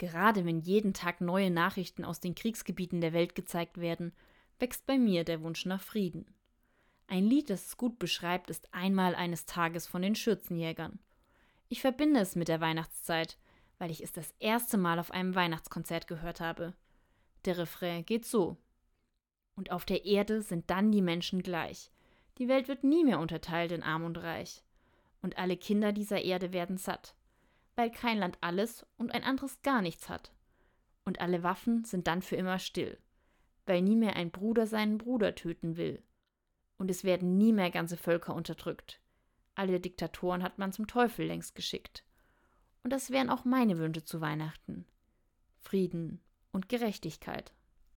Gerade wenn jeden Tag neue Nachrichten aus den Kriegsgebieten der Welt gezeigt werden, wächst bei mir der Wunsch nach Frieden. Ein Lied, das es gut beschreibt, ist Einmal eines Tages von den Schürzenjägern. Ich verbinde es mit der Weihnachtszeit, weil ich es das erste Mal auf einem Weihnachtskonzert gehört habe. Der Refrain geht so. Und auf der Erde sind dann die Menschen gleich. Die Welt wird nie mehr unterteilt in arm und reich. Und alle Kinder dieser Erde werden satt, weil kein Land alles und ein anderes gar nichts hat. Und alle Waffen sind dann für immer still, weil nie mehr ein Bruder seinen Bruder töten will und es werden nie mehr ganze Völker unterdrückt. Alle Diktatoren hat man zum Teufel längst geschickt. Und das wären auch meine Wünsche zu Weihnachten. Frieden und Gerechtigkeit.